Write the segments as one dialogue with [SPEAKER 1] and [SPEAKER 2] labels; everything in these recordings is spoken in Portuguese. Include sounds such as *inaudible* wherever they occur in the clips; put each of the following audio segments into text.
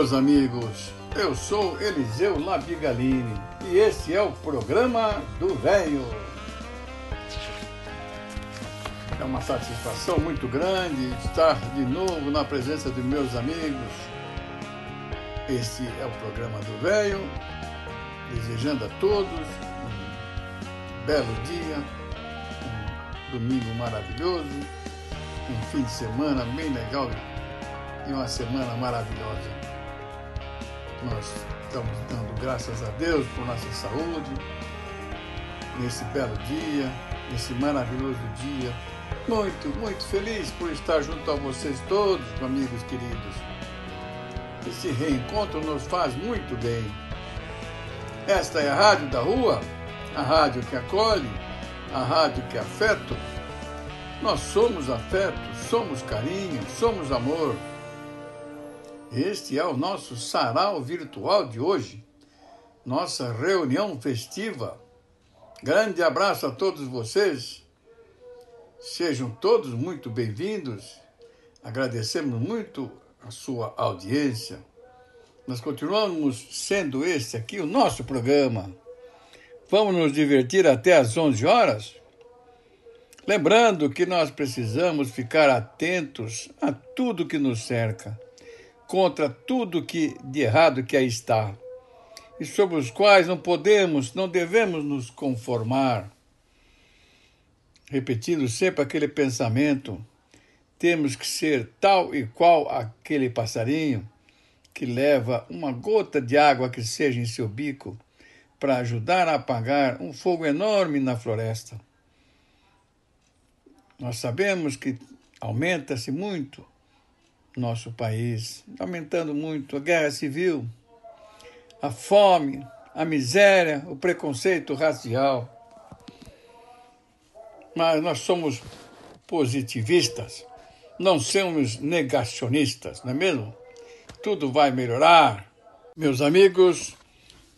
[SPEAKER 1] Meus amigos. Eu sou Eliseu Labigalini e esse é o programa do Velho. É uma satisfação muito grande estar de novo na presença de meus amigos. Esse é o programa do Velho, desejando a todos um belo dia, um domingo maravilhoso, um fim de semana bem legal e uma semana maravilhosa. Nós estamos dando graças a Deus por nossa saúde, nesse belo dia, nesse maravilhoso dia. Muito, muito feliz por estar junto a vocês todos, amigos queridos. Esse reencontro nos faz muito bem. Esta é a Rádio da Rua, a rádio que acolhe, a rádio que afeta. Nós somos afeto, somos carinho, somos amor. Este é o nosso sarau virtual de hoje, nossa reunião festiva. Grande abraço a todos vocês. Sejam todos muito bem-vindos. Agradecemos muito a sua audiência. Nós continuamos sendo este aqui o nosso programa. Vamos nos divertir até às 11 horas? Lembrando que nós precisamos ficar atentos a tudo que nos cerca contra tudo que de errado que aí está, e sobre os quais não podemos, não devemos nos conformar. Repetindo sempre aquele pensamento, temos que ser tal e qual aquele passarinho que leva uma gota de água que seja em seu bico para ajudar a apagar um fogo enorme na floresta. Nós sabemos que aumenta-se muito nosso país, aumentando muito a guerra civil, a fome, a miséria, o preconceito racial. Mas nós somos positivistas, não somos negacionistas, não é mesmo? Tudo vai melhorar. Meus amigos,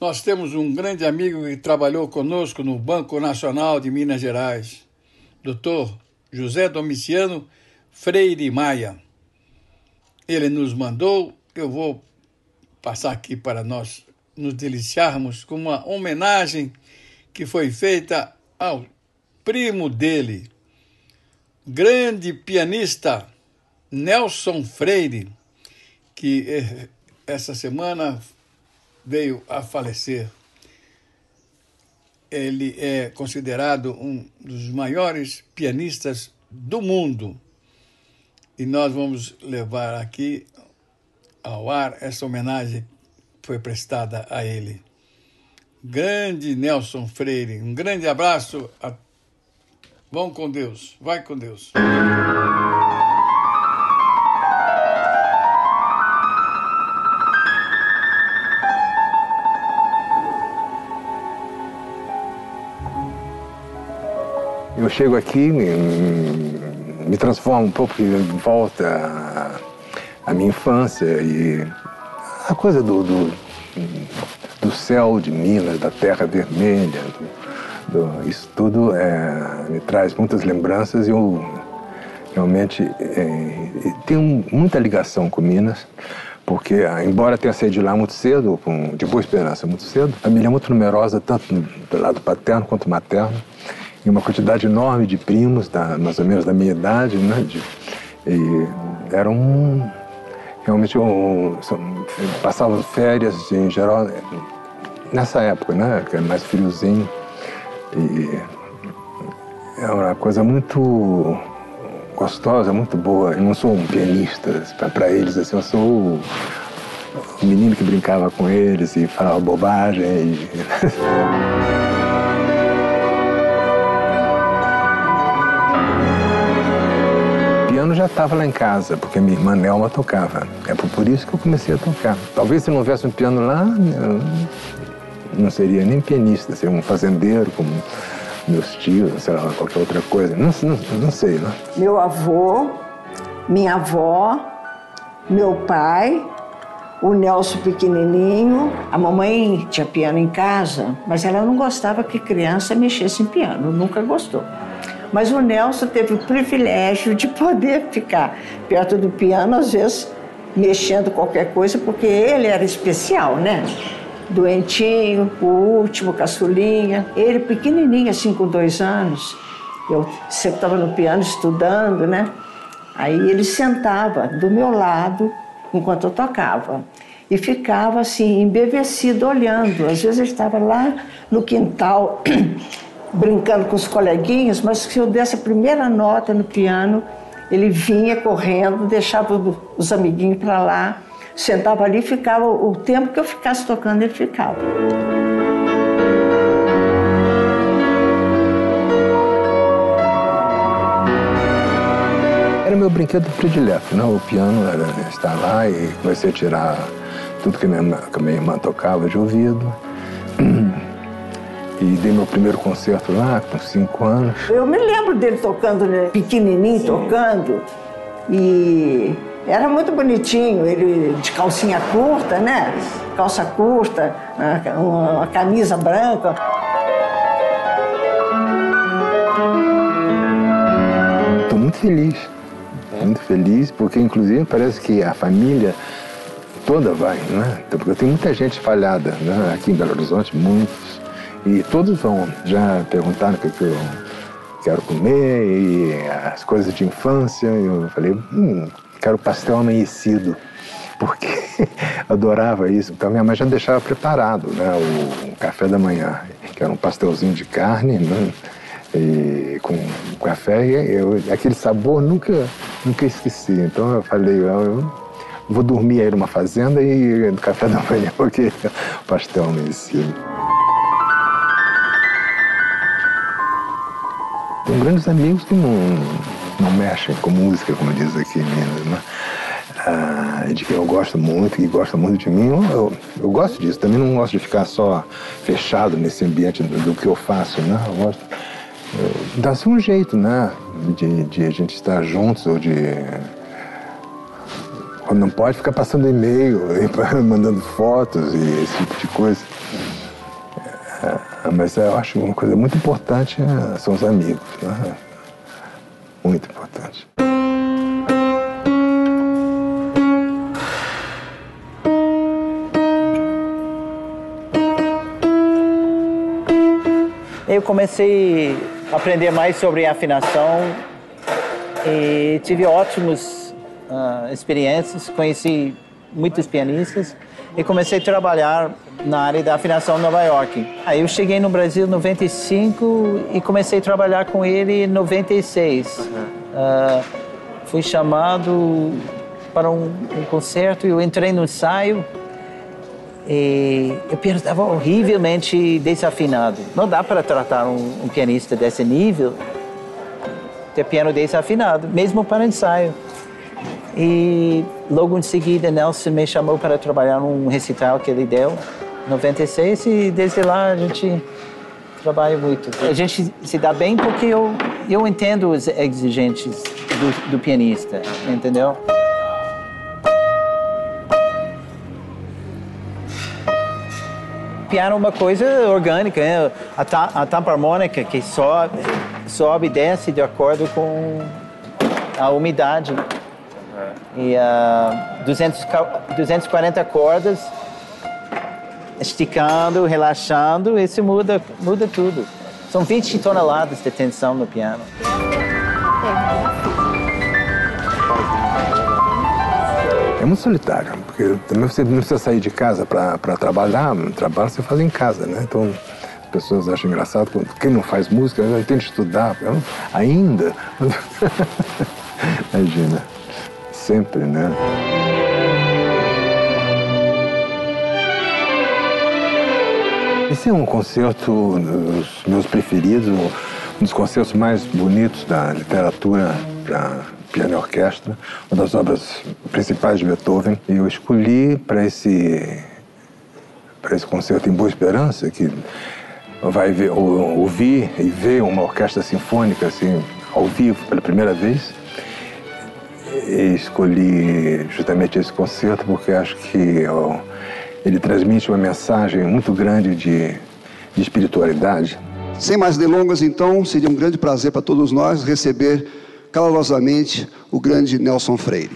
[SPEAKER 1] nós temos um grande amigo que trabalhou conosco no Banco Nacional de Minas Gerais, doutor José Domiciano Freire Maia ele nos mandou. Eu vou passar aqui para nós nos deliciarmos com uma homenagem que foi feita ao primo dele, grande pianista Nelson Freire, que eh, essa semana veio a falecer. Ele é considerado um dos maiores pianistas do mundo. E nós vamos levar aqui ao ar essa homenagem que foi prestada a ele. Grande Nelson Freire, um grande abraço. A... Vão com Deus, vai com Deus.
[SPEAKER 2] Eu chego aqui me transforma um pouco e volta à minha infância e a coisa do, do, do céu de Minas, da terra vermelha, do, isso tudo é, me traz muitas lembranças e eu realmente é, tenho muita ligação com Minas porque embora tenha saído de lá muito cedo, com, de boa esperança muito cedo, a família é muito numerosa, tanto do lado paterno quanto materno, e uma quantidade enorme de primos, da, mais ou menos da minha idade, né? De, e eram realmente um, passavam férias em geral nessa época, né? Que é mais friozinho e é uma coisa muito gostosa, muito boa. Eu não sou um pianista para eles, assim, eu sou o menino que brincava com eles e falava bobagem. E... *laughs* piano já estava lá em casa, porque minha irmã Nelma tocava. É por isso que eu comecei a tocar. Talvez se não houvesse um piano lá, eu não seria nem pianista, seria um fazendeiro, como meus tios, sei lá, qualquer outra coisa. Não, não, não sei, né?
[SPEAKER 3] Meu avô, minha avó, meu pai, o Nelson pequenininho. A mamãe tinha piano em casa, mas ela não gostava que criança mexesse em piano, nunca gostou. Mas o Nelson teve o privilégio de poder ficar perto do piano, às vezes mexendo qualquer coisa, porque ele era especial, né? Doentinho, o último, caçulinha. Ele pequenininho, assim, com dois anos. Eu sempre estava no piano estudando, né? Aí ele sentava do meu lado enquanto eu tocava e ficava assim, embevecido, olhando. Às vezes ele estava lá no quintal *clears throat* brincando com os coleguinhas, mas se eu desse a primeira nota no piano, ele vinha correndo, deixava os amiguinhos para lá, sentava ali e ficava o tempo que eu ficasse tocando, ele ficava.
[SPEAKER 2] Era meu brinquedo predileto, né? O piano era estar lá e comecei a tirar tudo que minha, que minha irmã tocava de ouvido. E dei meu primeiro concerto lá, com cinco anos.
[SPEAKER 3] Eu me lembro dele tocando, né? pequenininho tocando. E era muito bonitinho, ele de calcinha curta, né? Calça curta, uma camisa branca.
[SPEAKER 2] Estou muito feliz, muito feliz, porque inclusive parece que a família toda vai, né? Porque eu tenho muita gente falhada né? aqui em Belo Horizonte, muitos. E todos vão já perguntar o que, eu quero comer e as coisas de infância. Eu falei, hum, quero pastel amanhecido, *laughs* porque *laughs* adorava isso. Então minha mãe já deixava preparado né, o, café da manhã, que era um pastelzinho de carne, né, e com café. Eu, aquele sabor nunca, nunca esqueci. Então eu falei, eu vou dormir aí numa fazenda e no café da manhã, *laughs* porque pastel amanhecido. Tenho grandes amigos que não, não mexem com música, como diz aqui em Minas, né? Ah, de quem eu gosto muito, que gosta muito de mim. Eu, eu, eu, gosto disso, também não gosto de ficar só fechado nesse ambiente do, do que eu faço, né? Eu gosto. Dá-se um jeito, né? De, de a gente estar juntos ou de. Não pode ficar passando e-mail, *laughs* mandando fotos e esse tipo de coisa. É, mas eu acho uma coisa muito importante é, são os amigos. Né? Muito importante.
[SPEAKER 4] Eu comecei a aprender mais sobre afinação e tive ótimas uh, experiências, conheci muitos pianistas e comecei a trabalhar na área da afinação em Nova York. Aí eu cheguei no Brasil em 95 e comecei a trabalhar com ele em 96. Uhum. Uh, fui chamado para um, um concerto e eu entrei no ensaio e eu estava horrivelmente desafinado. Não dá para tratar um, um pianista desse nível ter piano desafinado, mesmo para ensaio. E logo em seguida, Nelson me chamou para trabalhar num recital que ele deu, 96, e desde lá a gente trabalha muito. A gente se dá bem porque eu, eu entendo os exigentes do, do pianista, entendeu? piano é uma coisa orgânica, né? a, a tampa harmônica que sobe, sobe e desce de acordo com a umidade e uh, 200, 240 cordas, esticando, relaxando, isso muda, muda tudo. São 20 toneladas de tensão no piano.
[SPEAKER 2] É muito solitário, porque também você não precisa sair de casa para trabalhar, trabalho você faz em casa, né? Então, as pessoas acham engraçado, quem não faz música, tem que estudar, ainda. *laughs* Imagina sempre, né? Esse é um concerto dos meus preferidos, um dos concertos mais bonitos da literatura para piano e orquestra, uma das obras principais de Beethoven. E eu escolhi para esse para esse concerto em Boa Esperança, que vai ver, ouvir e ver uma orquestra sinfônica assim ao vivo pela primeira vez. E escolhi justamente esse concerto porque acho que ó, ele transmite uma mensagem muito grande de, de espiritualidade.
[SPEAKER 5] Sem mais delongas, então, seria um grande prazer para todos nós receber calorosamente o grande Nelson Freire.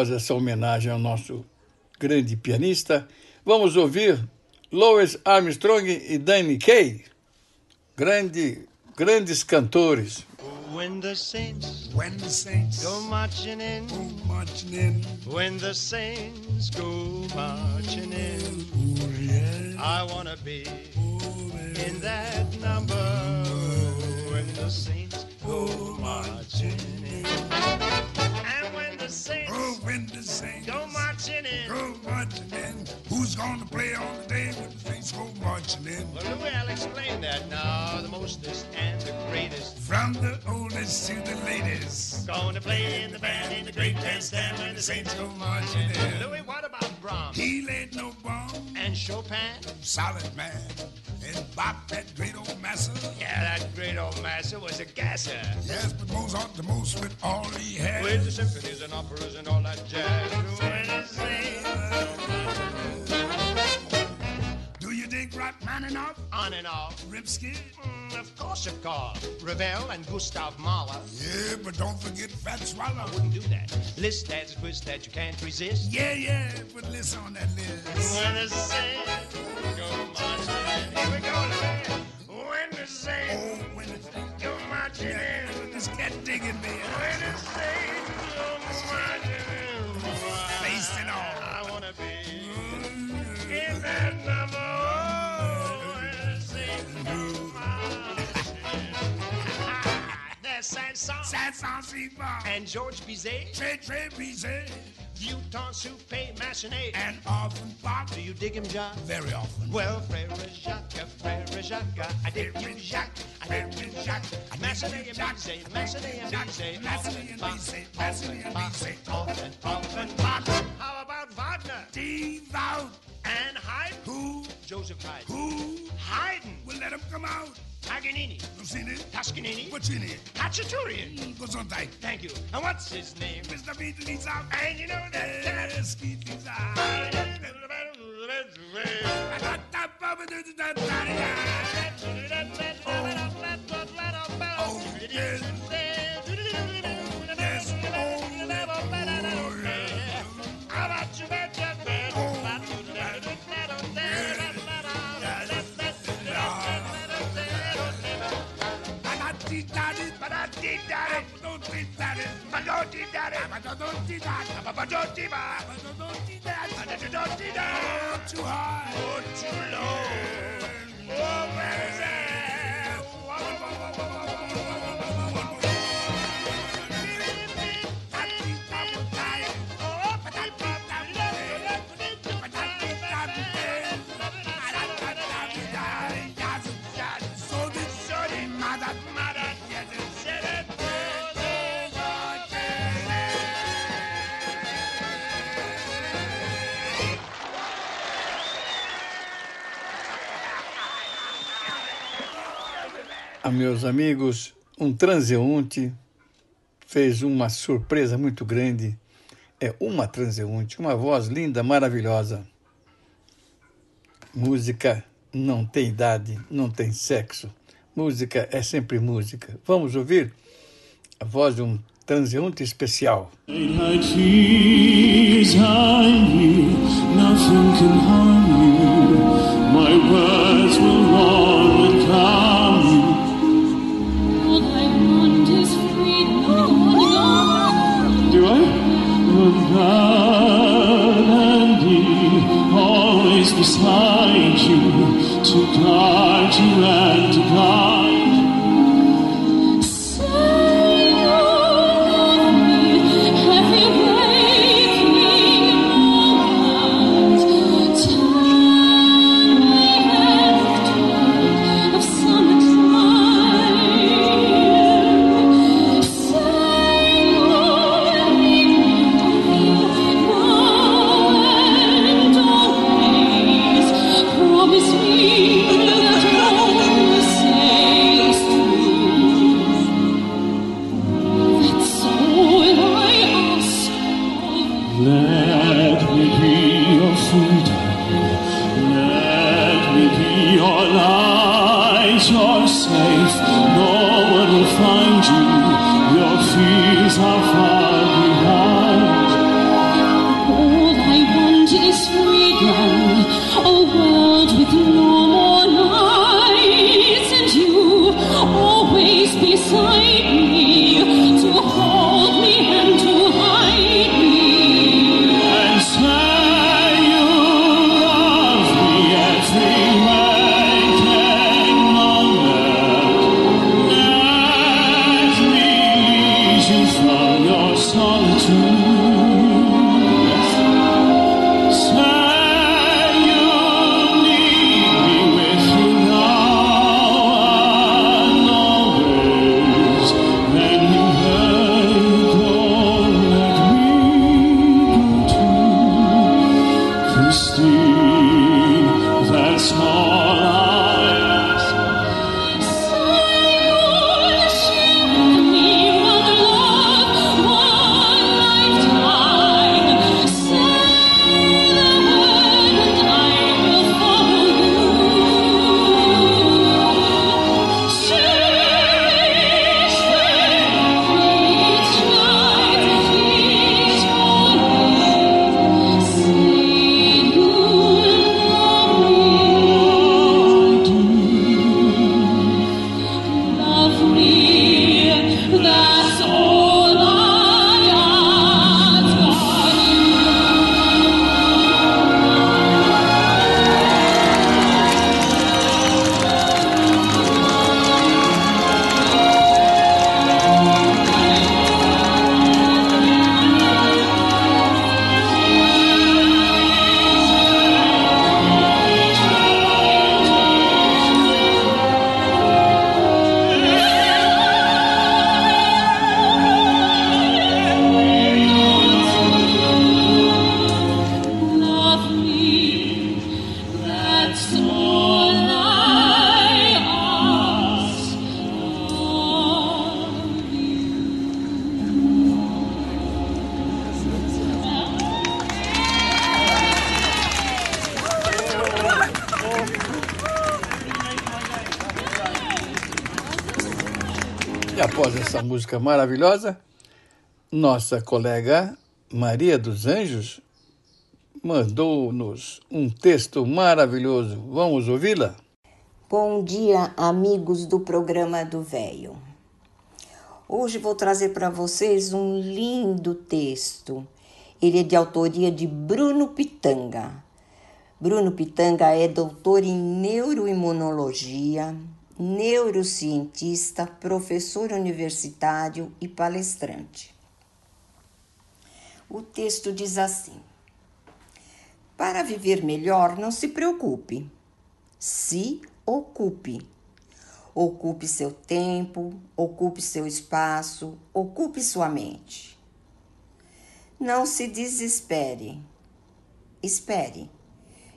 [SPEAKER 6] Após essa homenagem ao nosso grande pianista, vamos ouvir Louis Armstrong e Danny Kaye, grande, grandes cantores. When the saints, when the saints go marching in, go marching in, when the saints go marching in, oh, yeah. I wanna be oh, in that number. When the saints go marching in. Saints. Oh, when the saints go marching in. Go marching in. Who's gonna play on the day when the saints go marching in? Well, Louis, I'll explain that now. The mostest and the greatest. From the oldest to the latest. Gonna play in the band in the great bandstand when the saints go marching in. Louis, what about Brahms? He laid no bomb. And Chopin? Solid man and bop that great old massa. Yeah, that great old massa was a gasser. Yes, but Mozart the most with all he had. With the symphonies and operas and all that jazz. Dig Rachmaninoff? On and off. Rimsky? Mm, of course, of course. Ravel and Gustav Mahler. Yeah, but don't forget Fat Swallow. I wouldn't do that. List that's a twist that you can't resist. Yeah, yeah, put list on that list. When the same go marching Here we go, When the same oh, when the same go marching in. This cat digging me. When the same 500. 500 suivants. And George Bizet. J.J. Bizet. Utah soupe machiné. And often pot. Do you dig him, Jacques? Very often. Well, Frère Jacques, Frère Jacques, I dig you, Jacques. I dig you, Jacques. Machiné and Bizet, Machiné and Bizet. Machiné Bizet, Machiné Bizet. Often, often. How about Wagner? Devout. And Haydn? Who? Joseph Haydn. Who? Haydn. We'll let him come out. Paganini. Rossini. Toscanini. Puccini. Cacciaturian. Mm, Gesundheit. Thank you. And what's his name? Mr. Beatles And you know that. Yes, Beatles Oh, yes. don't do that.
[SPEAKER 7] Don't do that.
[SPEAKER 6] Abba don't do that.
[SPEAKER 7] Don't do
[SPEAKER 6] that. Don't do that. Too high. Too low. Meus amigos, um transeunte fez uma surpresa muito grande. É uma transeunte, uma voz linda, maravilhosa. Música não tem idade, não tem sexo. Música é sempre música. Vamos ouvir a voz de um transeunte especial. My words will
[SPEAKER 8] beside you, to guard you and
[SPEAKER 1] música maravilhosa, nossa colega Maria dos Anjos mandou-nos um texto maravilhoso. Vamos ouvi-la?
[SPEAKER 9] Bom dia, amigos do programa do Véio. Hoje vou trazer para vocês um lindo texto. Ele é de autoria de Bruno Pitanga. Bruno Pitanga é doutor em neuroimunologia, neurocientista, professor universitário e palestrante. O texto diz assim: Para viver melhor, não se preocupe, se ocupe. Ocupe seu tempo, ocupe seu espaço, ocupe sua mente. Não se desespere. Espere.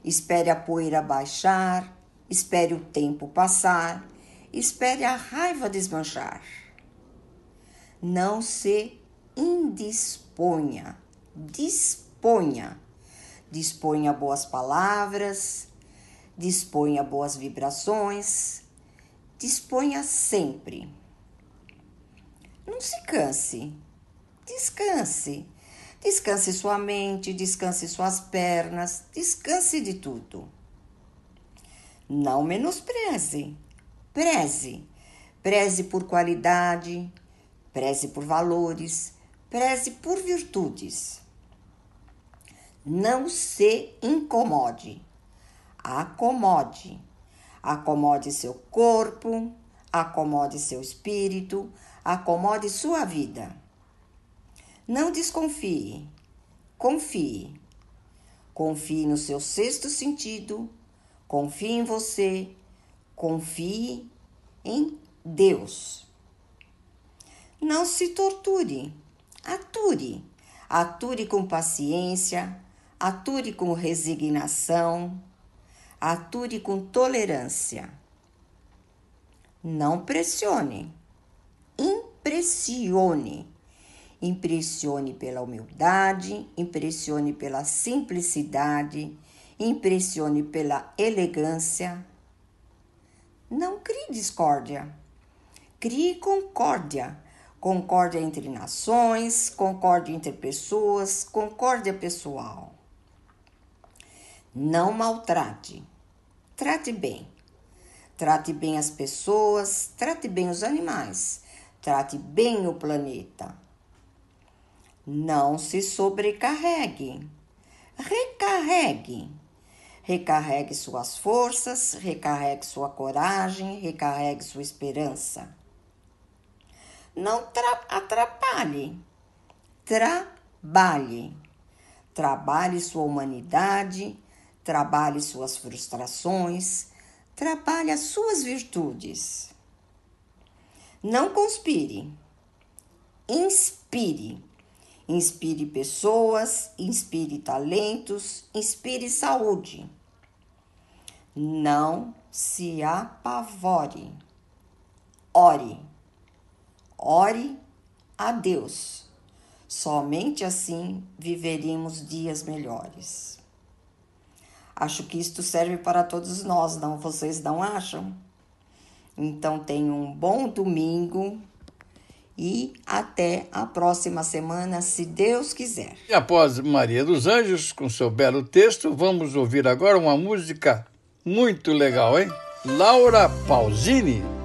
[SPEAKER 9] Espere a poeira baixar, espere o tempo passar, espere a raiva desmanchar. Não se indisponha, disponha. Disponha boas palavras, disponha boas vibrações, disponha sempre. Não se canse, descanse. Descanse sua mente, descanse suas pernas, descanse de tudo. Não menospreze, preze. Preze por qualidade, preze por valores, preze por virtudes. Não se incomode. Acomode. Acomode seu corpo, acomode seu espírito, acomode sua vida. Não desconfie, confie. Confie no seu sexto sentido, confie em você, confie em Deus. Não se torture, ature. Ature com paciência, ature com resignação, ature com tolerância. Não pressione, impressione. Impressione pela humildade, impressione pela simplicidade, impressione pela elegância. Não crie discórdia, crie concórdia. Concórdia entre nações, concórdia entre pessoas, concórdia pessoal. Não maltrate, trate bem. Trate bem as pessoas, trate bem os animais, trate bem o planeta. Não se sobrecarregue. Recarregue. Recarregue suas forças, recarregue sua coragem, recarregue sua esperança. Não atrapalhe. Trabalhe. Trabalhe sua humanidade, trabalhe suas frustrações, trabalhe as suas virtudes. Não conspire. Inspire. Inspire pessoas, inspire talentos, inspire saúde. Não se apavore. Ore. Ore a Deus. Somente assim viveremos dias melhores. Acho que isto serve para todos nós, não? Vocês não acham? Então tenham um bom domingo e até a próxima semana, se Deus quiser.
[SPEAKER 1] E após Maria dos Anjos, com seu belo texto, vamos ouvir agora uma música muito legal, hein? Laura Pausini.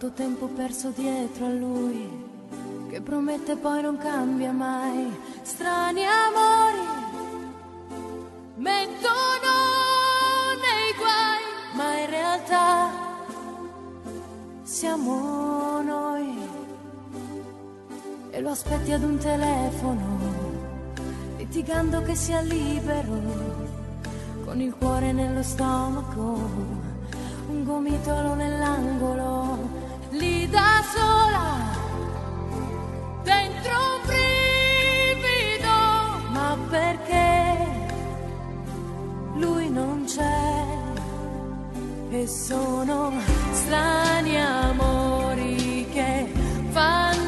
[SPEAKER 10] Quanto tempo perso dietro a lui, che promette poi non cambia mai. Strani amori mettono nei guai, ma in realtà siamo noi. E lo aspetti ad un telefono litigando che sia libero, con il cuore nello stomaco, un gomitolo nell'angolo, lì da sola, dentro un brivido, ma perché lui non c'è? E sono strani amori che fanno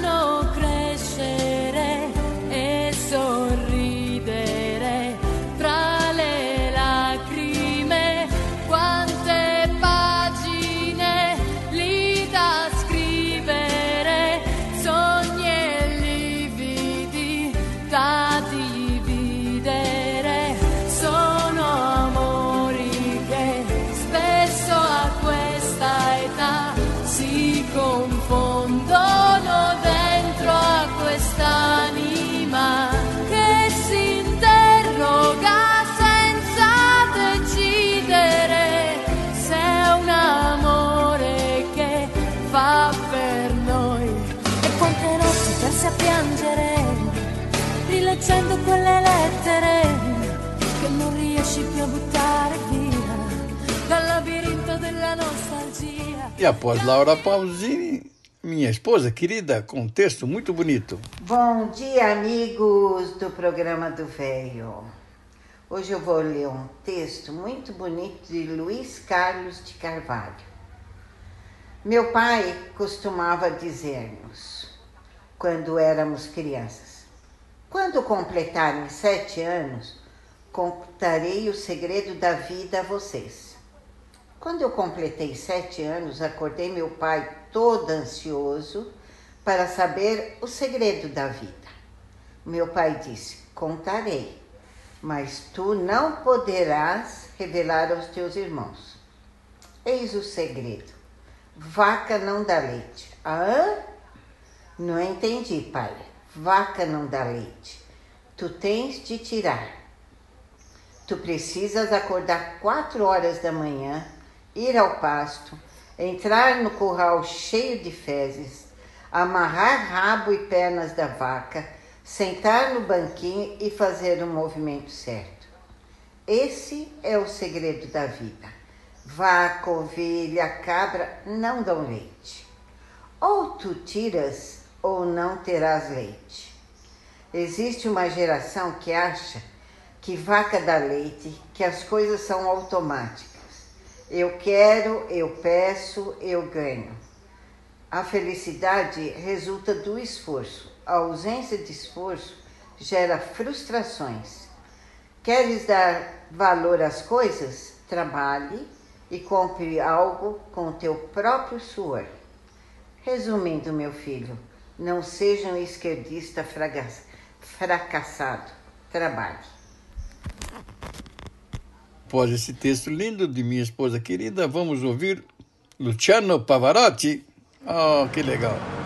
[SPEAKER 10] E
[SPEAKER 1] após Laura Pausini, minha esposa querida, com um texto muito bonito.
[SPEAKER 11] Bom dia, amigos do programa do Velho. Hoje eu vou ler um texto muito bonito de Luiz Carlos de Carvalho. Meu pai costumava dizer-nos, quando éramos crianças: quando completarem sete anos, contarei o segredo da vida a vocês. Quando eu completei sete anos, acordei meu pai todo ansioso para saber o segredo da vida. Meu pai disse: Contarei, mas tu não poderás revelar aos teus irmãos. Eis o segredo: vaca não dá leite. Ah? Não entendi, pai. Vaca não dá leite. Tu tens de tirar. Tu precisas acordar quatro horas da manhã, ir ao pasto, entrar no curral cheio de fezes, amarrar rabo e pernas da vaca, sentar no banquinho e fazer o movimento certo. Esse é o segredo da vida. Vaca, ovelha, cabra não dão leite. Ou tu tiras ou não terás leite. Existe uma geração que acha que vaca dá leite, que as coisas são automáticas. Eu quero, eu peço, eu ganho. A felicidade resulta do esforço. A ausência de esforço gera frustrações. Queres dar valor às coisas? Trabalhe e compre algo com teu próprio suor. Resumindo, meu filho, não seja um esquerdista fracassado. Trabalhe.
[SPEAKER 12] Após esse texto lindo de minha esposa querida, vamos ouvir Luciano Pavarotti. Oh, que legal.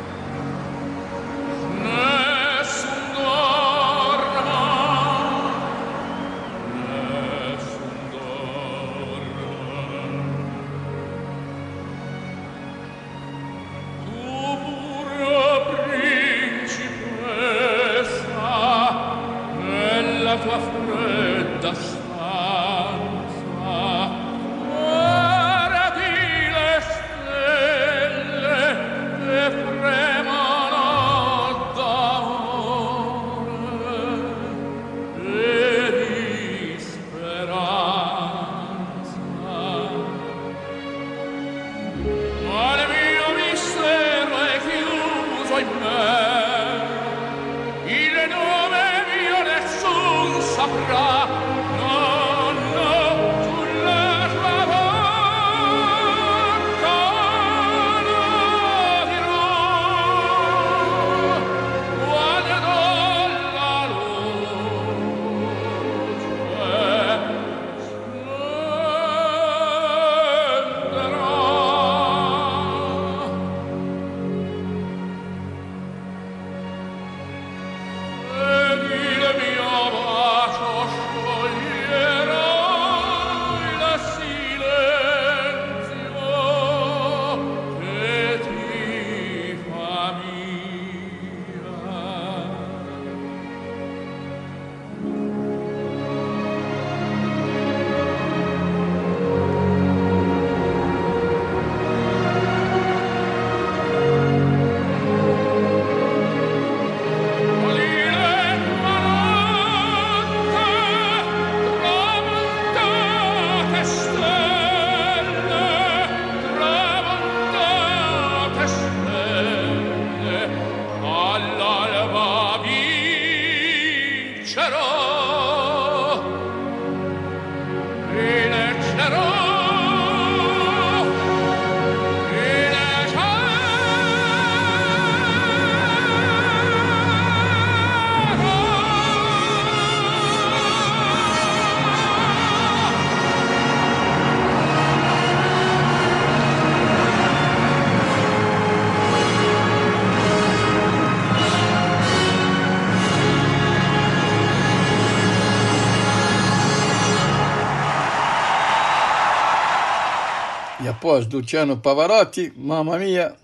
[SPEAKER 12] Após Luciano Pavarotti, mamma mia,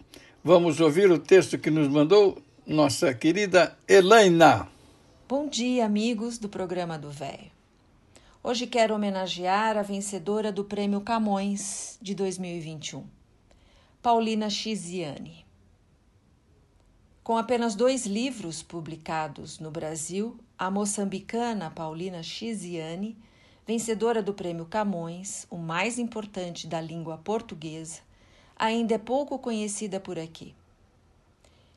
[SPEAKER 12] vamos ouvir o texto que nos mandou nossa querida Elaina.
[SPEAKER 13] Bom dia, amigos do programa do Véio. Hoje quero homenagear a vencedora do Prêmio Camões de 2021, Paulina Chiziane. Com apenas dois livros publicados no Brasil, a moçambicana Paulina Chiziane, vencedora do Prêmio Camões, o mais importante da língua portuguesa, ainda é pouco conhecida por aqui.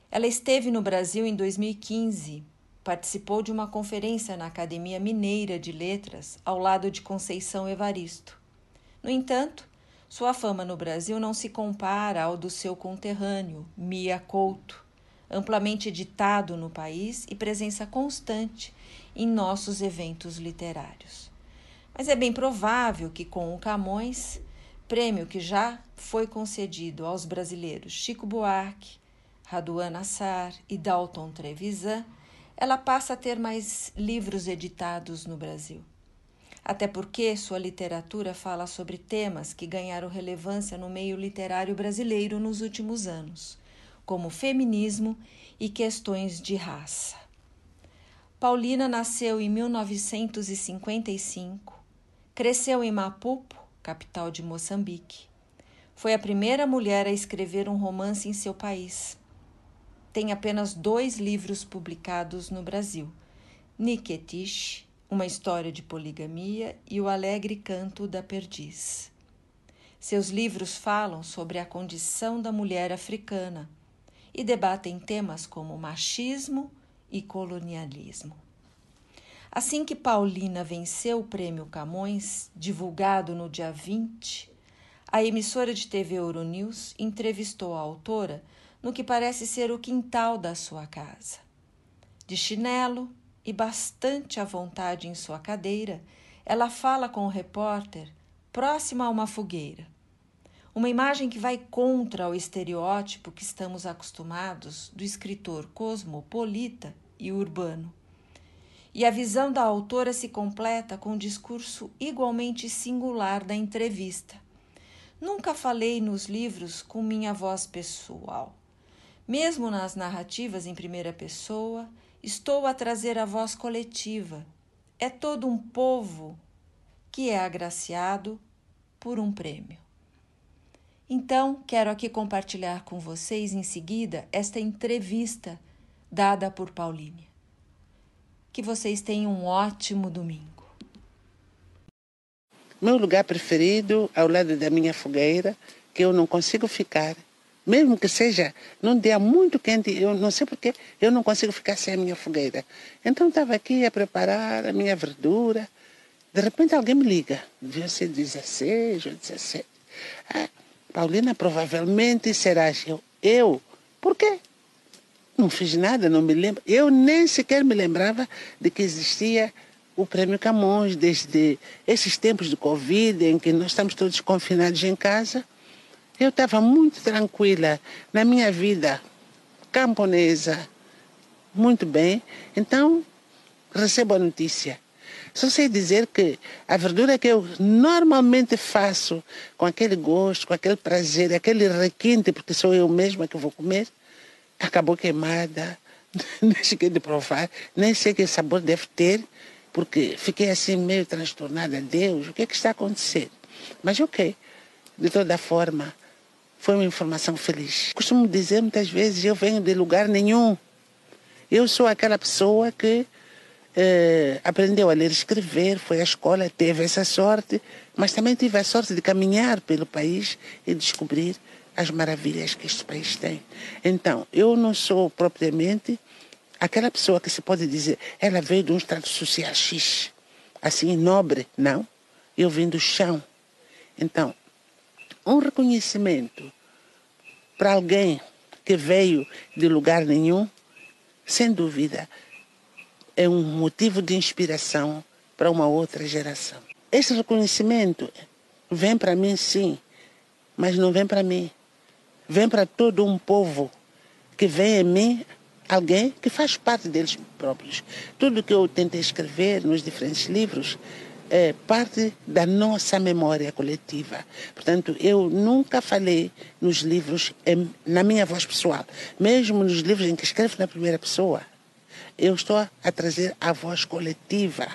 [SPEAKER 13] Ela esteve no Brasil em 2015, participou de uma conferência na Academia Mineira de Letras ao lado de Conceição Evaristo. No entanto, Sua fama no Brasil não se compara ao do seu conterrâneo, Mia Couto, amplamente editado no país e presença constante em nossos eventos literários. Mas é bem provável que com o Camões, prêmio que já foi concedido aos brasileiros Chico Buarque, Raduan Assar e Dalton Trevisan, ela passa a ter mais livros editados no Brasil. Até porque sua literatura fala sobre temas que ganharam relevância no meio literário brasileiro nos últimos anos, como feminismo e questões de raça. Paulina nasceu em 1955, cresceu em Maputo, capital de Moçambique. Foi a primeira mulher a escrever um romance em seu país tem apenas dois livros publicados no Brasil: Niketish, uma história de poligamia, e O Alegre Canto da Perdiz. Seus livros falam sobre a condição da mulher africana e debatem temas como machismo e colonialismo. Assim que Paulina venceu o prêmio Camões, divulgado no dia 20, a emissora de TV Euronews entrevistou a autora no que parece ser o quintal da sua casa. De chinelo e bastante à vontade em sua cadeira, ela fala com o repórter próxima a uma fogueira. Uma imagem que vai contra o estereótipo que estamos acostumados do escritor cosmopolita e urbano. E a visão da autora se completa com um discurso igualmente singular da entrevista. Nunca falei nos livros com minha voz pessoal. Mesmo nas narrativas em primeira pessoa, estou a trazer a voz coletiva. É todo um povo que é agraciado por um prêmio. Então, quero aqui compartilhar com vocês em seguida esta entrevista dada por Pauline. Que vocês tenham um ótimo domingo.
[SPEAKER 14] Meu lugar preferido, ao lado da minha fogueira, que eu não consigo ficar, mesmo que seja num dia muito quente, eu não sei porque eu não consigo ficar sem a minha fogueira. Então estava aqui a preparar a minha verdura. De repente alguém me liga. Devia ser 16 ou 17. Ah, Paulina, provavelmente serás eu. Eu? Por quê? Não fiz nada, não me lembro. Eu nem sequer me lembrava de que existia o Prêmio Camões, desde esses tempos de Covid, em que nós estamos todos confinados em casa. Eu estava muito tranquila na minha vida camponesa, muito bem. Então, recebo a notícia. Só sei dizer que a verdura que eu normalmente faço com aquele gosto, com aquele prazer, aquele requinte, porque sou eu mesma que vou comer, acabou queimada. *laughs* Nem cheguei de provar, nem sei que sabor deve ter, porque fiquei assim meio transtornada. Deus, o que, é que está acontecendo? Mas ok, de toda forma, foi uma informação feliz. Costumo dizer muitas vezes, eu venho de lugar nenhum. Eu sou aquela pessoa que eh, aprendeu a ler e escrever, foi à escola, teve essa sorte, mas também tive a sorte de caminhar pelo país e descobrir as maravilhas que este país tem. Então, eu não sou propriamente aquela pessoa que se pode dizer, ela veio de um estado social X, assim, nobre. Não. Eu vim do chão. Então, um reconhecimento para alguém que veio de lugar nenhum, sem dúvida, é um motivo de inspiração para uma outra geração. Esse reconhecimento vem para mim, sim, mas não vem para mim. Vem para todo um povo que vê em mim alguém que faz parte deles próprios. Tudo que eu tentei escrever nos diferentes livros é parte da nossa memória coletiva. Portanto, eu nunca falei nos livros em, na minha voz pessoal, mesmo nos livros em que escrevo na primeira pessoa. Eu estou a trazer a voz coletiva.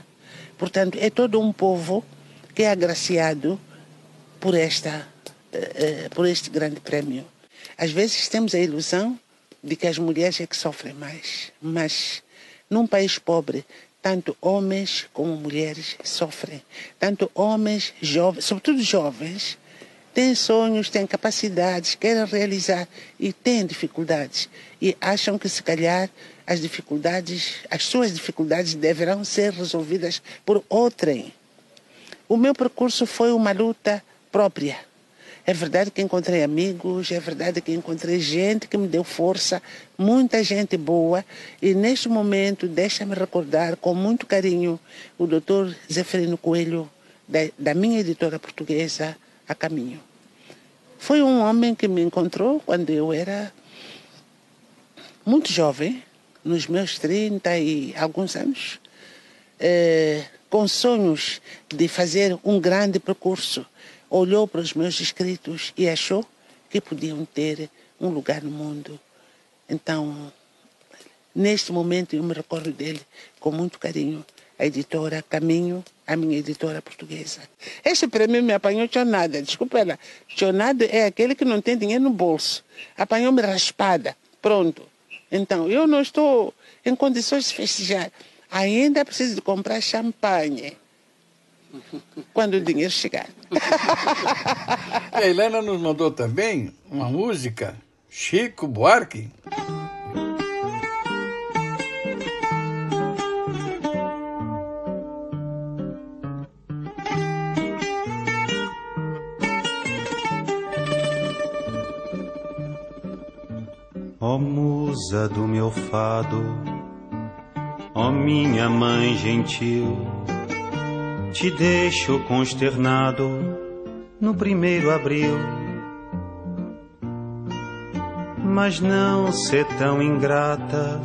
[SPEAKER 14] Portanto, é todo um povo que é agraciado por esta, uh, uh, por este grande prémio. Às vezes temos a ilusão de que as mulheres é que sofrem mais, mas num país pobre tanto homens como mulheres sofrem. Tanto homens, jovens, sobretudo jovens, têm sonhos, têm capacidades, querem realizar e têm dificuldades. E acham que se calhar as dificuldades, as suas dificuldades deverão ser resolvidas por outrem. O meu percurso foi uma luta própria. É verdade que encontrei amigos, é verdade que encontrei gente que me deu força, muita gente boa. E neste momento, deixa-me recordar com muito carinho o doutor Zeferino Coelho, da, da minha editora portuguesa, A Caminho. Foi um homem que me encontrou quando eu era muito jovem, nos meus 30 e alguns anos, é, com sonhos de fazer um grande percurso. Olhou para os meus escritos e achou que podiam ter um lugar no mundo. Então, neste momento, eu me recordo dele com muito carinho. A editora Caminho, a minha editora portuguesa. Este prêmio me apanhou chonada, desculpa ela. Chonada é aquele que não tem dinheiro no bolso. Apanhou-me raspada. Pronto. Então, eu não estou em condições de festejar. Ainda preciso de comprar champanhe quando o dinheiro chegar. *laughs*
[SPEAKER 1] a Helena nos mandou também uma música, Chico Buarque.
[SPEAKER 15] Ó oh, musa do meu fado, ó oh, minha mãe gentil, te deixo consternado no primeiro abril. Mas não ser tão ingrata,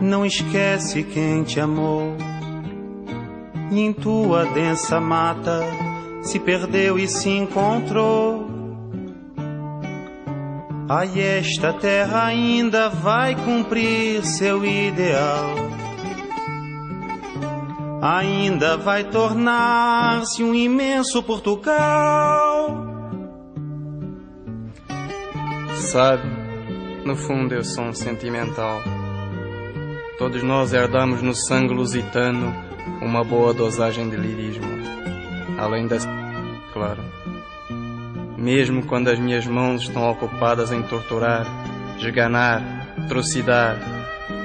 [SPEAKER 15] não esquece quem te amou. E em tua densa mata se perdeu e se encontrou Ai, esta terra ainda vai cumprir seu ideal. Ainda vai tornar-se um imenso Portugal.
[SPEAKER 16] Sabe, no fundo eu sou um sentimental. Todos nós herdamos no sangue lusitano uma boa dosagem de lirismo. Além das. Claro mesmo quando as minhas mãos estão ocupadas em torturar, esganar, trucidar,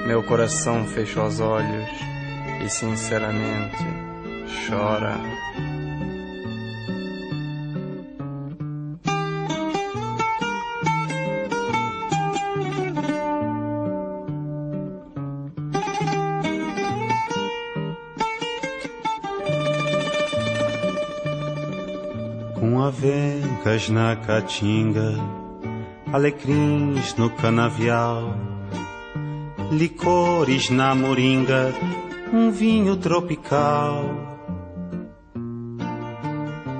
[SPEAKER 16] meu coração fecha os olhos e sinceramente chora.
[SPEAKER 15] avencas na caatinga, alecrins no canavial, licores na moringa, um vinho tropical.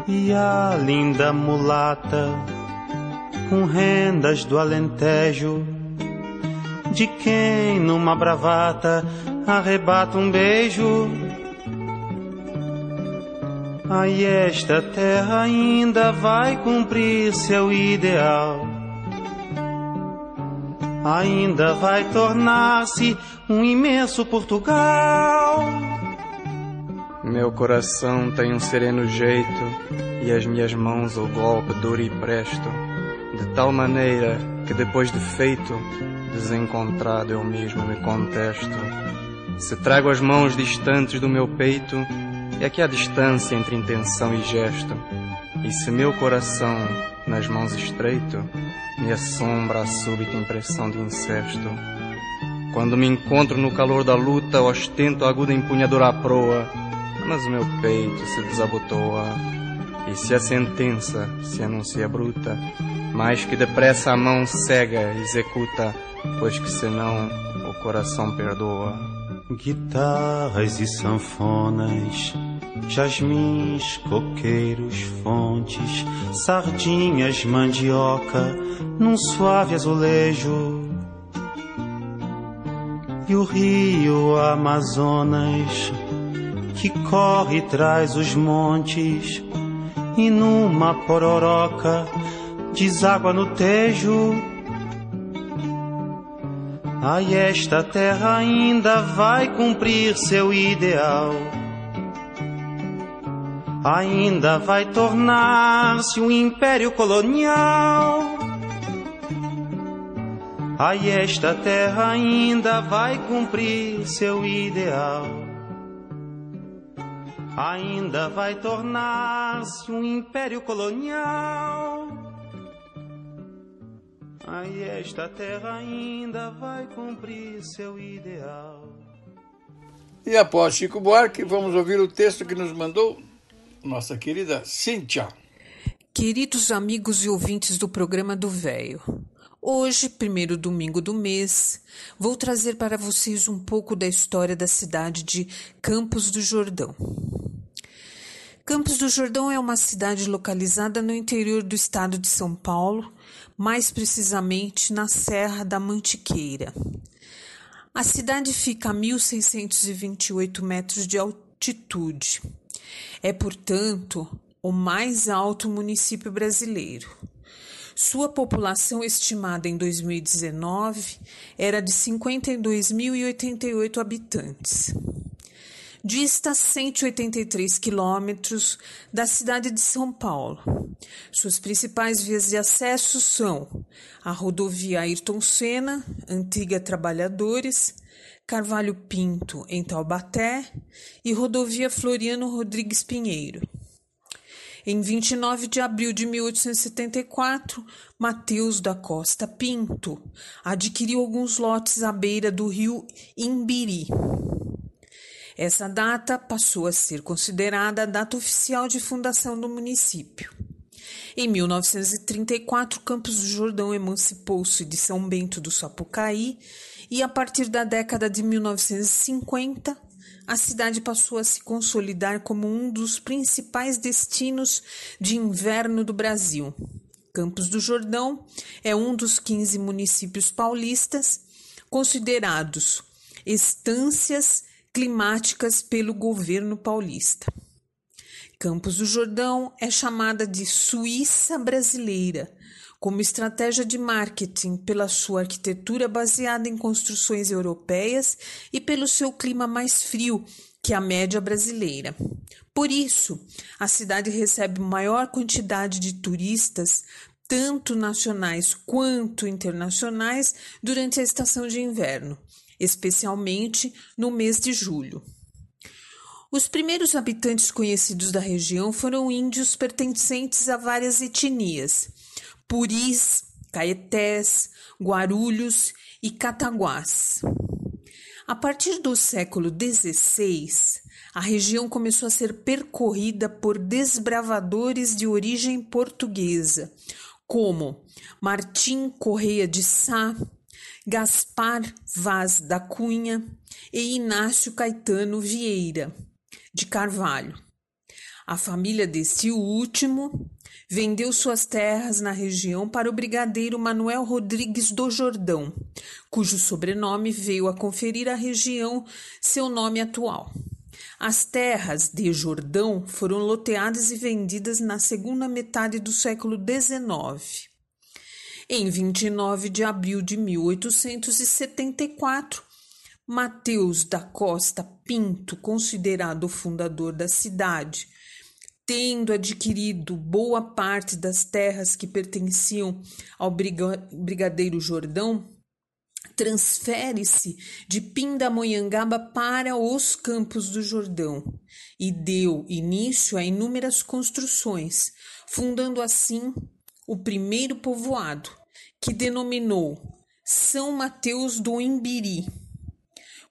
[SPEAKER 15] E a linda mulata, com rendas do Alentejo, de quem numa bravata arrebata um beijo Ai, esta terra ainda vai cumprir seu ideal. Ainda vai tornar-se um imenso Portugal.
[SPEAKER 16] Meu coração tem um sereno jeito e as minhas mãos o golpe duro e presto, de tal maneira que depois de feito, desencontrado eu mesmo me contesto. Se trago as mãos distantes do meu peito, é que há distância entre intenção e gesto, e se meu coração, nas mãos estreito, me assombra a súbita impressão de incesto. Quando me encontro no calor da luta, ostento a aguda empunhadura à proa, mas o meu peito se desabotoa, e se a sentença se anuncia bruta, mais que depressa a mão cega executa, pois que senão o coração perdoa.
[SPEAKER 15] Guitarras e sanfonas jasmins, coqueiros, fontes, sardinhas, mandioca, num suave azulejo. E o rio Amazonas, que corre traz os montes, e numa pororoca deságua no tejo. Ai, esta terra ainda vai cumprir seu ideal ainda vai tornar-se um império colonial. Ai, esta terra ainda vai cumprir seu ideal. Ainda vai tornar-se um império colonial. Aí esta terra ainda vai cumprir seu ideal.
[SPEAKER 1] E após Chico Buarque, vamos ouvir o texto que nos mandou nossa querida Cíntia.
[SPEAKER 17] Queridos amigos e ouvintes do programa do Véio, hoje, primeiro domingo do mês, vou trazer para vocês um pouco da história da cidade de Campos do Jordão. Campos do Jordão é uma cidade localizada no interior do estado de São Paulo, mais precisamente na Serra da Mantiqueira. A cidade fica a 1.628 metros de altitude. É, portanto, o mais alto município brasileiro. Sua população estimada em 2019 era de 52.088 habitantes. Dista 183 quilômetros da cidade de São Paulo. Suas principais vias de acesso são a rodovia Ayrton Senna, antiga Trabalhadores, Carvalho Pinto, em Taubaté, e rodovia Floriano Rodrigues Pinheiro. Em 29 de abril de 1874, Mateus da Costa Pinto adquiriu alguns lotes à beira do rio Imbiri. Essa data passou a ser considerada a data oficial de fundação do município. Em 1934, Campos do Jordão emancipou-se de São Bento do Sapucaí e, a partir da década de 1950, a cidade passou a se consolidar como um dos principais destinos de inverno do Brasil. Campos do Jordão é um dos 15 municípios paulistas considerados estâncias climáticas pelo governo paulista. Campos do Jordão é chamada de Suíça brasileira, como estratégia de marketing pela sua arquitetura baseada em construções europeias e pelo seu clima mais frio que a média brasileira. Por isso, a cidade recebe maior quantidade de turistas, tanto nacionais quanto internacionais, durante a estação de inverno especialmente no mês de julho. Os primeiros habitantes conhecidos da região foram índios pertencentes a várias etnias: puris, caetés, guarulhos e cataguás. A partir do século XVI, a região começou a ser percorrida por desbravadores de origem portuguesa, como Martim Correia de Sá, Gaspar Vaz da Cunha e Inácio Caetano Vieira de Carvalho. A família deste último vendeu suas terras na região para o brigadeiro Manuel Rodrigues do Jordão, cujo sobrenome veio a conferir à região seu nome atual. As terras de Jordão foram loteadas e vendidas na segunda metade do século XIX. Em 29 de abril de 1874, Mateus da Costa Pinto, considerado o fundador da cidade, tendo adquirido boa parte das terras que pertenciam ao Brigadeiro Jordão, transfere-se de Pindamonhangaba para os Campos do Jordão e deu início a inúmeras construções, fundando assim o primeiro povoado, que denominou São Mateus do Imbiri,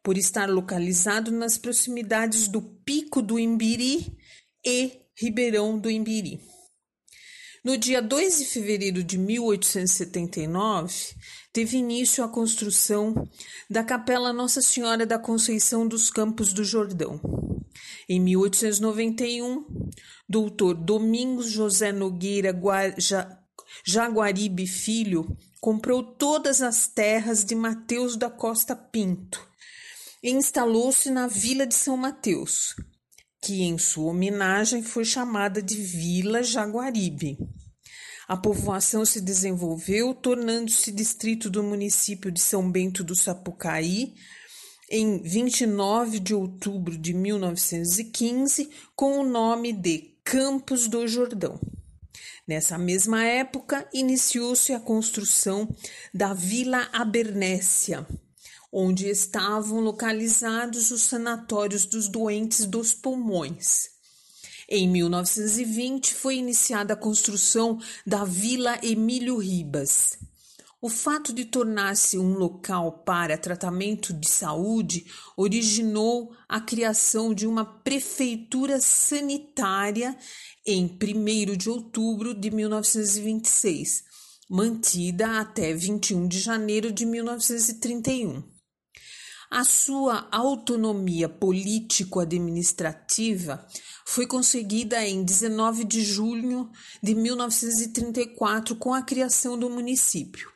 [SPEAKER 17] por estar localizado nas proximidades do Pico do Imbiri e Ribeirão do Imbiri. No dia 2 de fevereiro de 1879, teve início a construção da Capela Nossa Senhora da Conceição dos Campos do Jordão. Em 1891, doutor Domingos José Nogueira Jaguaribe Filho comprou todas as terras de Mateus da Costa Pinto e instalou-se na Vila de São Mateus, que em sua homenagem foi chamada de Vila Jaguaribe. A povoação se desenvolveu, tornando-se distrito do município de São Bento do Sapucaí em 29 de outubro de 1915, com o nome de Campos do Jordão. Nessa mesma época, iniciou-se a construção da Vila Abernécia, onde estavam localizados os sanatórios dos doentes dos pulmões. Em 1920, foi iniciada a construção da Vila Emílio Ribas. O fato de tornar-se um local para tratamento de saúde originou a criação de uma prefeitura sanitária em 1 de outubro de 1926, mantida até 21 de janeiro de 1931. A sua autonomia político-administrativa foi conseguida em 19 de junho de 1934 com a criação do município.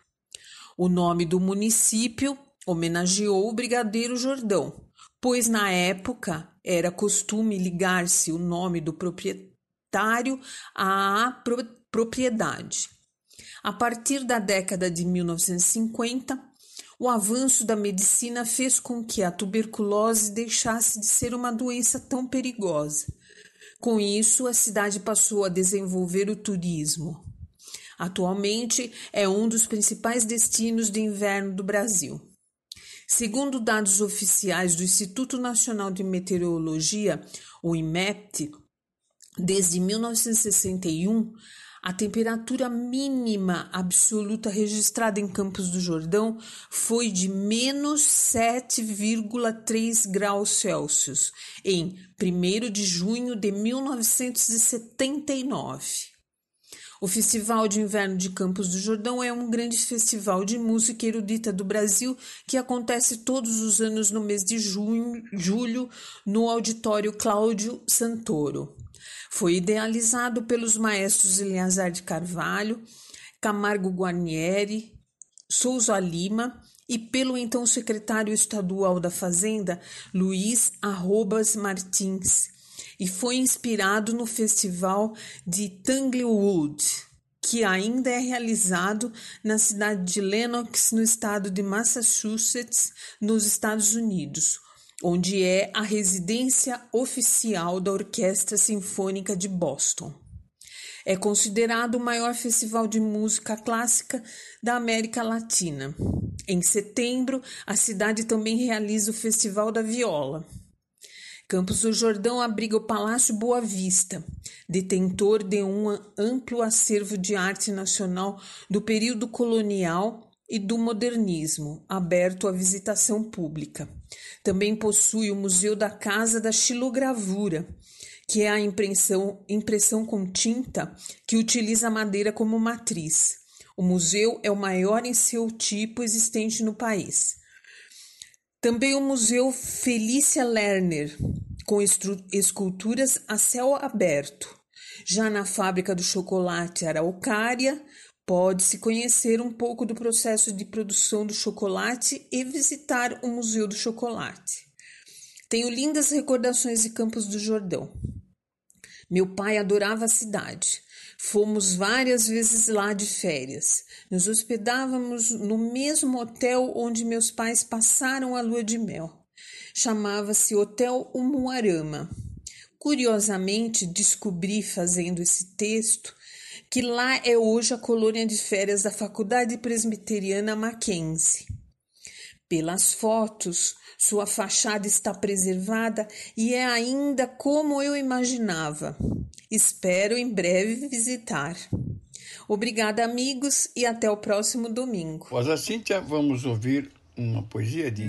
[SPEAKER 17] O nome do município homenageou o Brigadeiro Jordão, pois na época era costume ligar-se o nome do proprietário à pro propriedade. A partir da década de 1950, o avanço da medicina fez com que a tuberculose deixasse de ser uma doença tão perigosa. Com isso, a cidade passou a desenvolver o turismo. Atualmente é um dos principais destinos de inverno do Brasil. Segundo dados oficiais do Instituto Nacional de Meteorologia, o IMET, desde 1961, a temperatura mínima absoluta registrada em Campos do Jordão foi de menos 7,3 graus Celsius em 1 de junho de 1979. O Festival de Inverno de Campos do Jordão é um grande festival de música erudita do Brasil que acontece todos os anos no mês de junho, julho no Auditório Cláudio Santoro. Foi idealizado pelos maestros Eleazar de Carvalho, Camargo Guarnieri, Souza Lima e pelo então secretário estadual da Fazenda, Luiz Arrobas Martins e foi inspirado no festival de Tanglewood, que ainda é realizado na cidade de Lenox, no estado de Massachusetts, nos Estados Unidos, onde é a residência oficial da Orquestra Sinfônica de Boston. É considerado o maior festival de música clássica da América Latina. Em setembro, a cidade também realiza o Festival da Viola. Campos do Jordão abriga o Palácio Boa Vista, detentor de um amplo acervo de arte nacional do período colonial e do modernismo, aberto à visitação pública. Também possui o Museu da Casa da Xilogravura, que é a impressão, impressão com tinta que utiliza a madeira como matriz. O museu é o maior em seu tipo existente no país. Também o Museu Felícia Lerner, com esculturas a céu aberto. Já na fábrica do chocolate Araucária, pode-se conhecer um pouco do processo de produção do chocolate e visitar o Museu do Chocolate. Tenho lindas recordações de Campos do Jordão. Meu pai adorava a cidade. Fomos várias vezes lá de férias. Nos hospedávamos no mesmo hotel onde meus pais passaram a lua de mel. Chamava-se Hotel Umuarama. Curiosamente, descobri fazendo esse texto que lá é hoje a colônia de férias da Faculdade Presbiteriana Mackenzie. Pelas fotos, sua fachada está preservada e é ainda como eu imaginava. Espero em breve visitar. Obrigada, amigos, e até o próximo domingo.
[SPEAKER 1] Após a Cíntia, vamos ouvir uma poesia de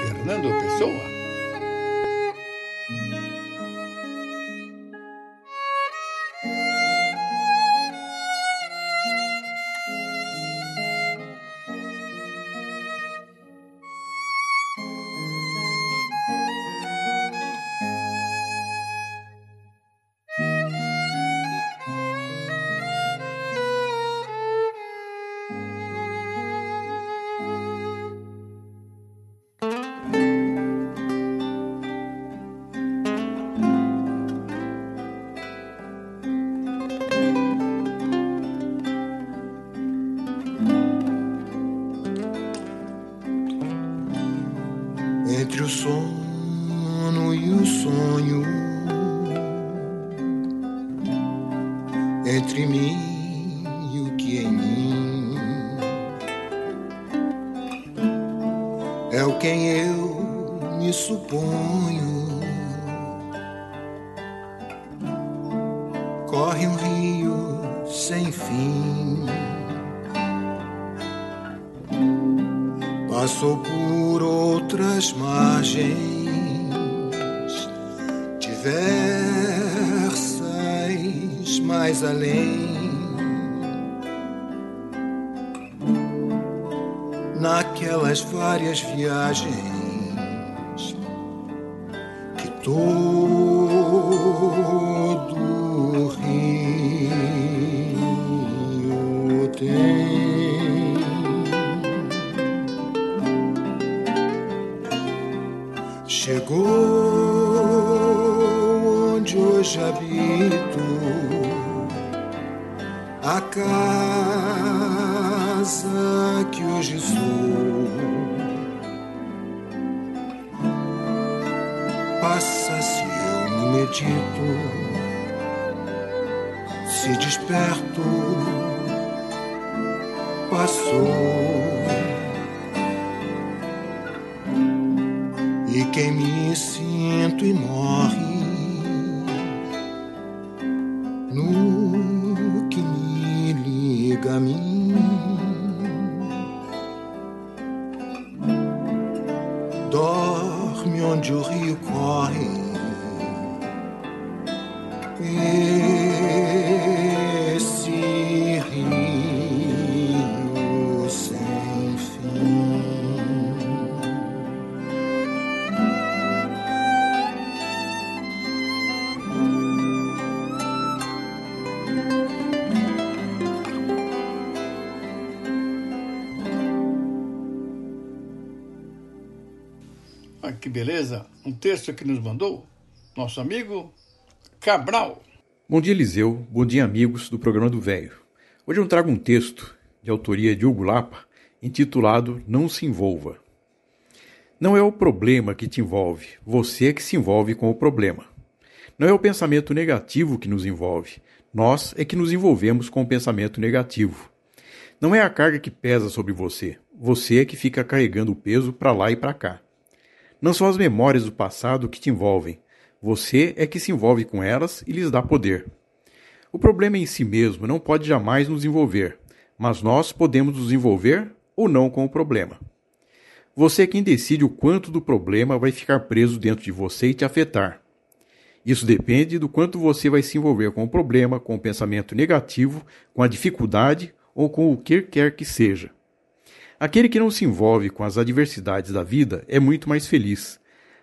[SPEAKER 1] Fernando Pessoa.
[SPEAKER 18] Entre mim e o que em mim é o quem eu me suponho. Corre um rio sem fim. passou por outras margens mais além. Naquelas várias viagens que todo desperto, passou. E quem me sinto e
[SPEAKER 1] beleza! Um texto que nos mandou nosso amigo Cabral.
[SPEAKER 19] Bom dia, Eliseu. Bom dia, amigos do programa do Velho. Hoje eu trago um texto de autoria de Hugo Lapa intitulado Não se envolva. Não é o problema que te envolve, você é que se envolve com o problema. Não é o pensamento negativo que nos envolve, nós é que nos envolvemos com o pensamento negativo. Não é a carga que pesa sobre você, você é que fica carregando o peso para lá e para cá. Não são as memórias do passado que te envolvem, você é que se envolve com elas e lhes dá poder. O problema em si mesmo não pode jamais nos envolver, mas nós podemos nos envolver ou não com o problema. Você é quem decide o quanto do problema vai ficar preso dentro de você e te afetar. Isso depende do quanto você vai se envolver com o problema, com o pensamento negativo, com a dificuldade ou com o que quer que seja. Aquele que não se envolve com as adversidades da vida é muito mais feliz.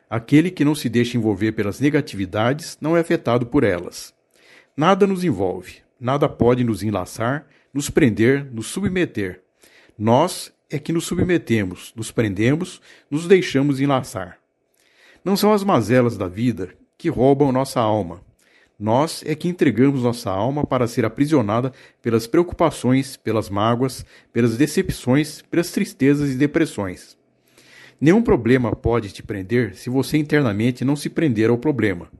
[SPEAKER 19] Aquele que não se deixa envolver pelas negatividades não é afetado por elas. Nada nos envolve, nada pode nos enlaçar, nos prender, nos submeter. Nós é que nos submetemos, nos prendemos, nos deixamos enlaçar. Não são as mazelas da vida que roubam nossa alma. Nós é que entregamos nossa alma para ser aprisionada pelas preocupações, pelas mágoas, pelas decepções, pelas tristezas e depressões. Nenhum problema pode te prender se você internamente não se prender ao problema.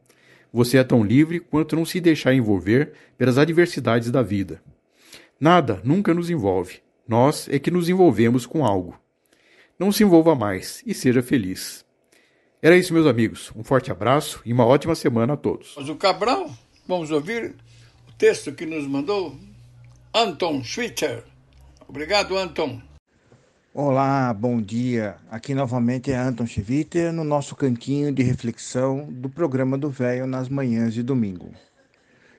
[SPEAKER 19] Você é tão livre quanto não se deixar envolver pelas adversidades da vida. Nada nunca nos envolve. Nós é que nos envolvemos com algo. Não se envolva mais e seja feliz. Era isso, meus amigos. Um forte abraço e uma ótima semana a todos.
[SPEAKER 1] Mas o Cabral, vamos ouvir o texto que nos mandou Anton Schwitzer. Obrigado, Anton.
[SPEAKER 20] Olá, bom dia. Aqui novamente é Anton Schwitter no nosso cantinho de reflexão do programa do Velho nas manhãs de domingo.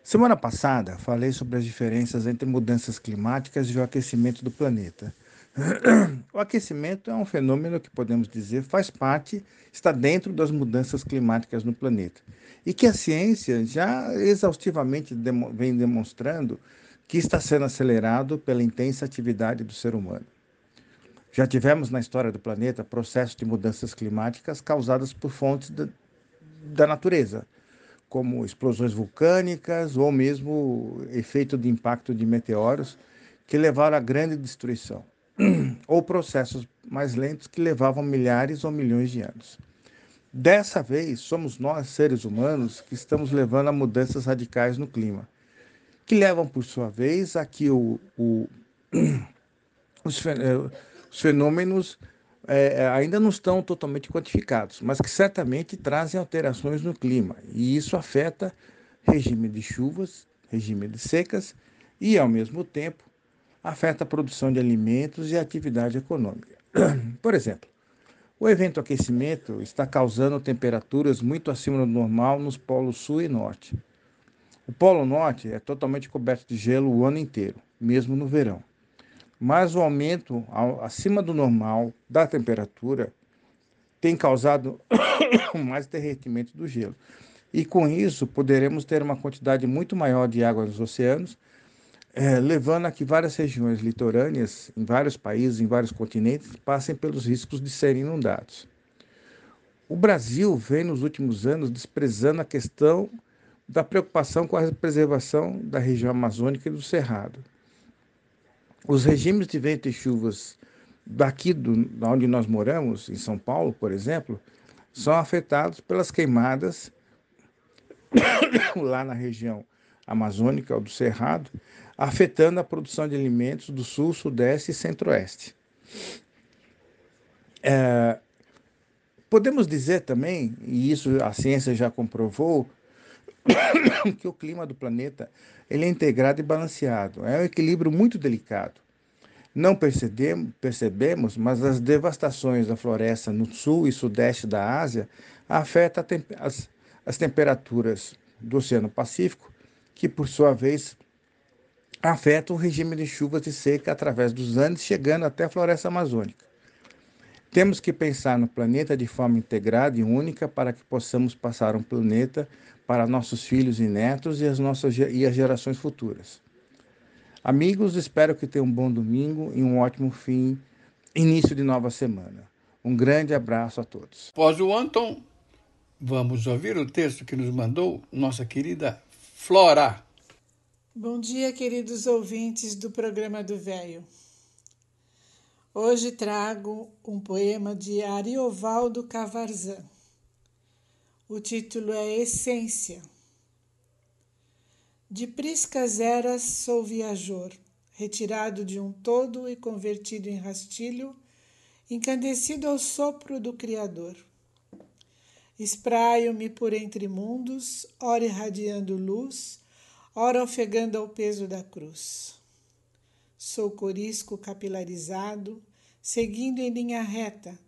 [SPEAKER 20] Semana passada falei sobre as diferenças entre mudanças climáticas e o aquecimento do planeta. *clears throat* O aquecimento é um fenômeno que podemos dizer faz parte, está dentro das mudanças climáticas no planeta. E que a ciência já exaustivamente demo, vem demonstrando que está sendo acelerado pela intensa atividade do ser humano. Já tivemos na história do planeta processos de mudanças climáticas causadas por fontes da, da natureza, como explosões vulcânicas ou mesmo efeito de impacto de meteoros que levaram a grande destruição *clears throat* ou processos mais lentos que levavam milhares ou milhões de anos. Dessa vez, somos nós, seres humanos, que estamos levando a mudanças radicais no clima, que levam, por sua vez, a que o, o, *clears throat* os, os, fenômenos é, ainda não estão totalmente quantificados, mas que certamente trazem alterações no clima, e isso afeta regime de chuvas, regime de secas e, ao mesmo tempo, afeta a produção de alimentos e a atividade econômica. *clears throat* Por exemplo, o evento aquecimento está causando temperaturas muito acima do normal nos polos sul e norte. O polo norte é totalmente coberto de gelo o ano inteiro, mesmo no verão. Mas o aumento acima do normal da temperatura tem causado *coughs* mais derretimento do gelo. E com isso poderemos ter uma quantidade muito maior de água nos oceanos, eh, levando a que várias regiões litorâneas, em vários países, em vários continentes, passem pelos riscos de serem inundados. O Brasil vem nos últimos anos desprezando a questão da preocupação com a preservação da região amazônica e do Cerrado. Os regimes de vento e chuvas daqui do, onde nós moramos, em São Paulo, por exemplo, são afetados pelas queimadas *coughs* lá na região amazônica ou do Cerrado, afetando a produção de alimentos do sul, sudeste e centro-oeste. É, podemos dizer também, e isso a ciência já comprovou, *coughs* que o clima do planeta ele é integrado e balanceado. É um equilíbrio muito delicado. Não percebemos, mas as devastações da floresta no sul e sudeste da Ásia afetam as, as temperaturas do Oceano Pacífico, que por sua vez afeta o regime de chuvas e seca através dos Andes, chegando até a floresta amazônica. Temos que pensar no planeta de forma integrada e única para que possamos passar um planeta para nossos filhos e netos e as nossas e as gerações futuras. Amigos, espero que tenham um bom domingo e um ótimo fim, início de nova semana. Um grande abraço a todos.
[SPEAKER 1] Após o Anton, Vamos ouvir o texto que nos mandou nossa querida Flora.
[SPEAKER 21] Bom dia, queridos ouvintes do programa do Velho. Hoje trago um poema de Ariovaldo Cavarzan. O título é Essência. De priscas eras sou viajor, retirado de um todo e convertido em rastilho, encandecido ao sopro do Criador Espraio-me por entre mundos, ora irradiando luz, ora ofegando ao peso da cruz. Sou corisco capilarizado, seguindo em linha reta,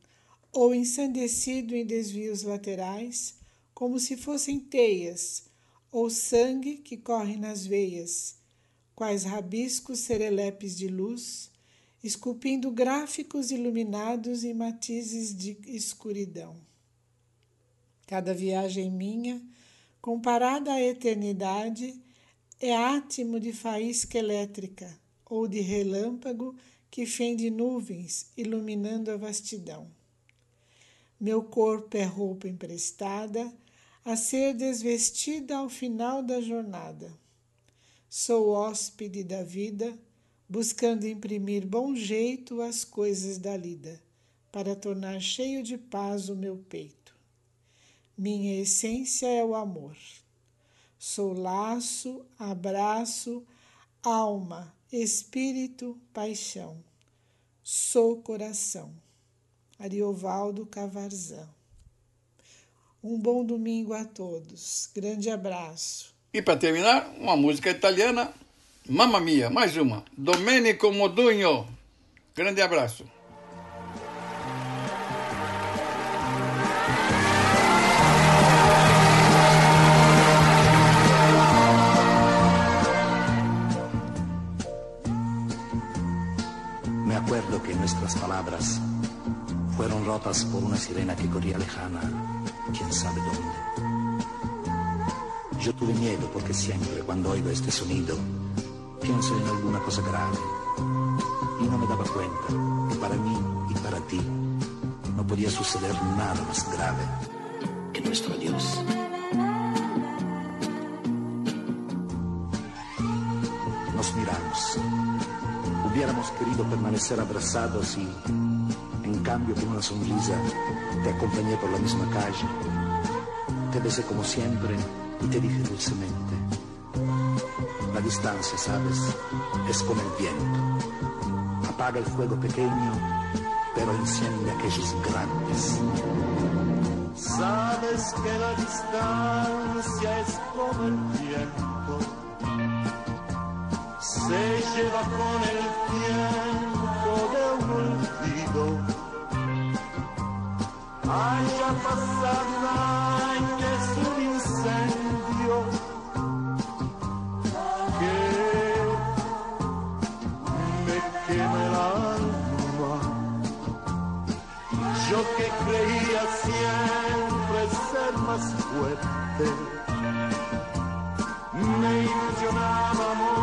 [SPEAKER 21] ou ensandecido em desvios laterais, como se fossem teias, ou sangue que corre nas veias, quais rabiscos serelepes de luz, esculpindo gráficos iluminados em matizes de escuridão. Cada viagem minha, comparada à eternidade, é átimo de faísca elétrica ou de relâmpago que fende nuvens, iluminando a vastidão. Meu corpo é roupa emprestada, a ser desvestida ao final da jornada. Sou hóspede da vida, buscando imprimir bom jeito às coisas da lida, para tornar cheio de paz o meu peito. Minha essência é o amor. Sou laço, abraço, alma, espírito, paixão. Sou coração. Ariovaldo Cavarzão. Um bom domingo a todos. Grande abraço.
[SPEAKER 1] E para terminar, uma música italiana, Mamma Mia, mais uma, Domenico Modugno. Grande abraço.
[SPEAKER 22] Nuestras palabras fueron rotas por una sirena que corría lejana, quién sabe dónde. Yo tuve miedo porque siempre cuando oigo este sonido pienso en alguna cosa grave y no me daba cuenta que para mí y para ti no podía suceder nada más grave que nuestro Dios. Nos miramos hubiéramos querido permanecer abrazados y, en cambio, con una sonrisa, te acompañé por la misma calle. Te besé como siempre y te dije dulcemente, la distancia, sabes, es como el viento. Apaga el fuego pequeño, pero enciende aquellos grandes.
[SPEAKER 8] Sabes que la distancia es como el viento lleva con el tiempo de un olvido.
[SPEAKER 23] Haya pasado un año, es un incendio que me quema el alma. Yo que creía siempre ser más fuerte, me
[SPEAKER 24] ilusionaba amor.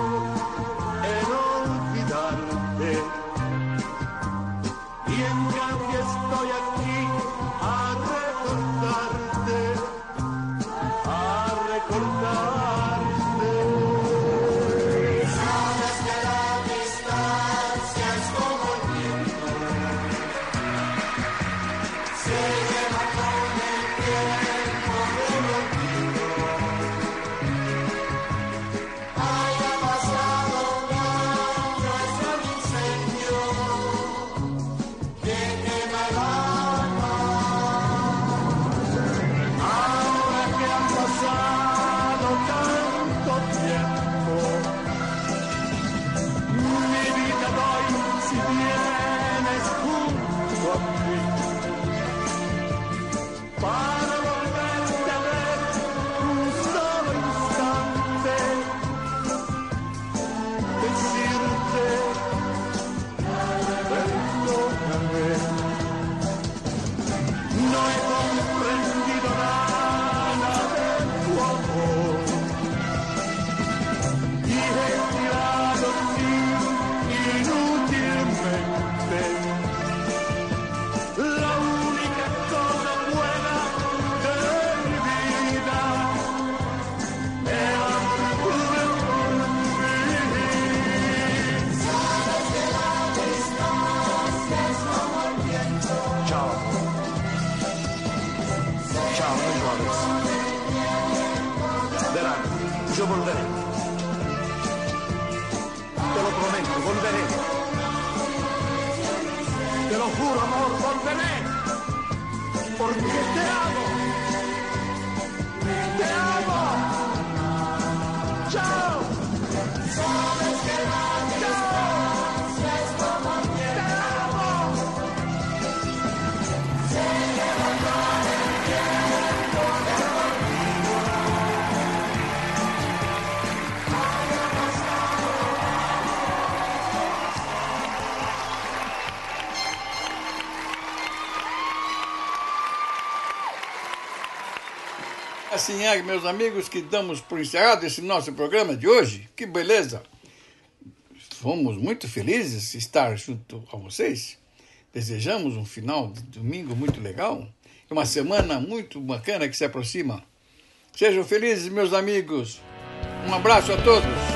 [SPEAKER 24] meus amigos, que damos por encerrado esse nosso programa de hoje. Que beleza! Fomos muito felizes de estar junto a vocês. Desejamos um final de domingo muito legal e uma semana muito bacana que se aproxima. Sejam felizes, meus amigos. Um abraço a todos.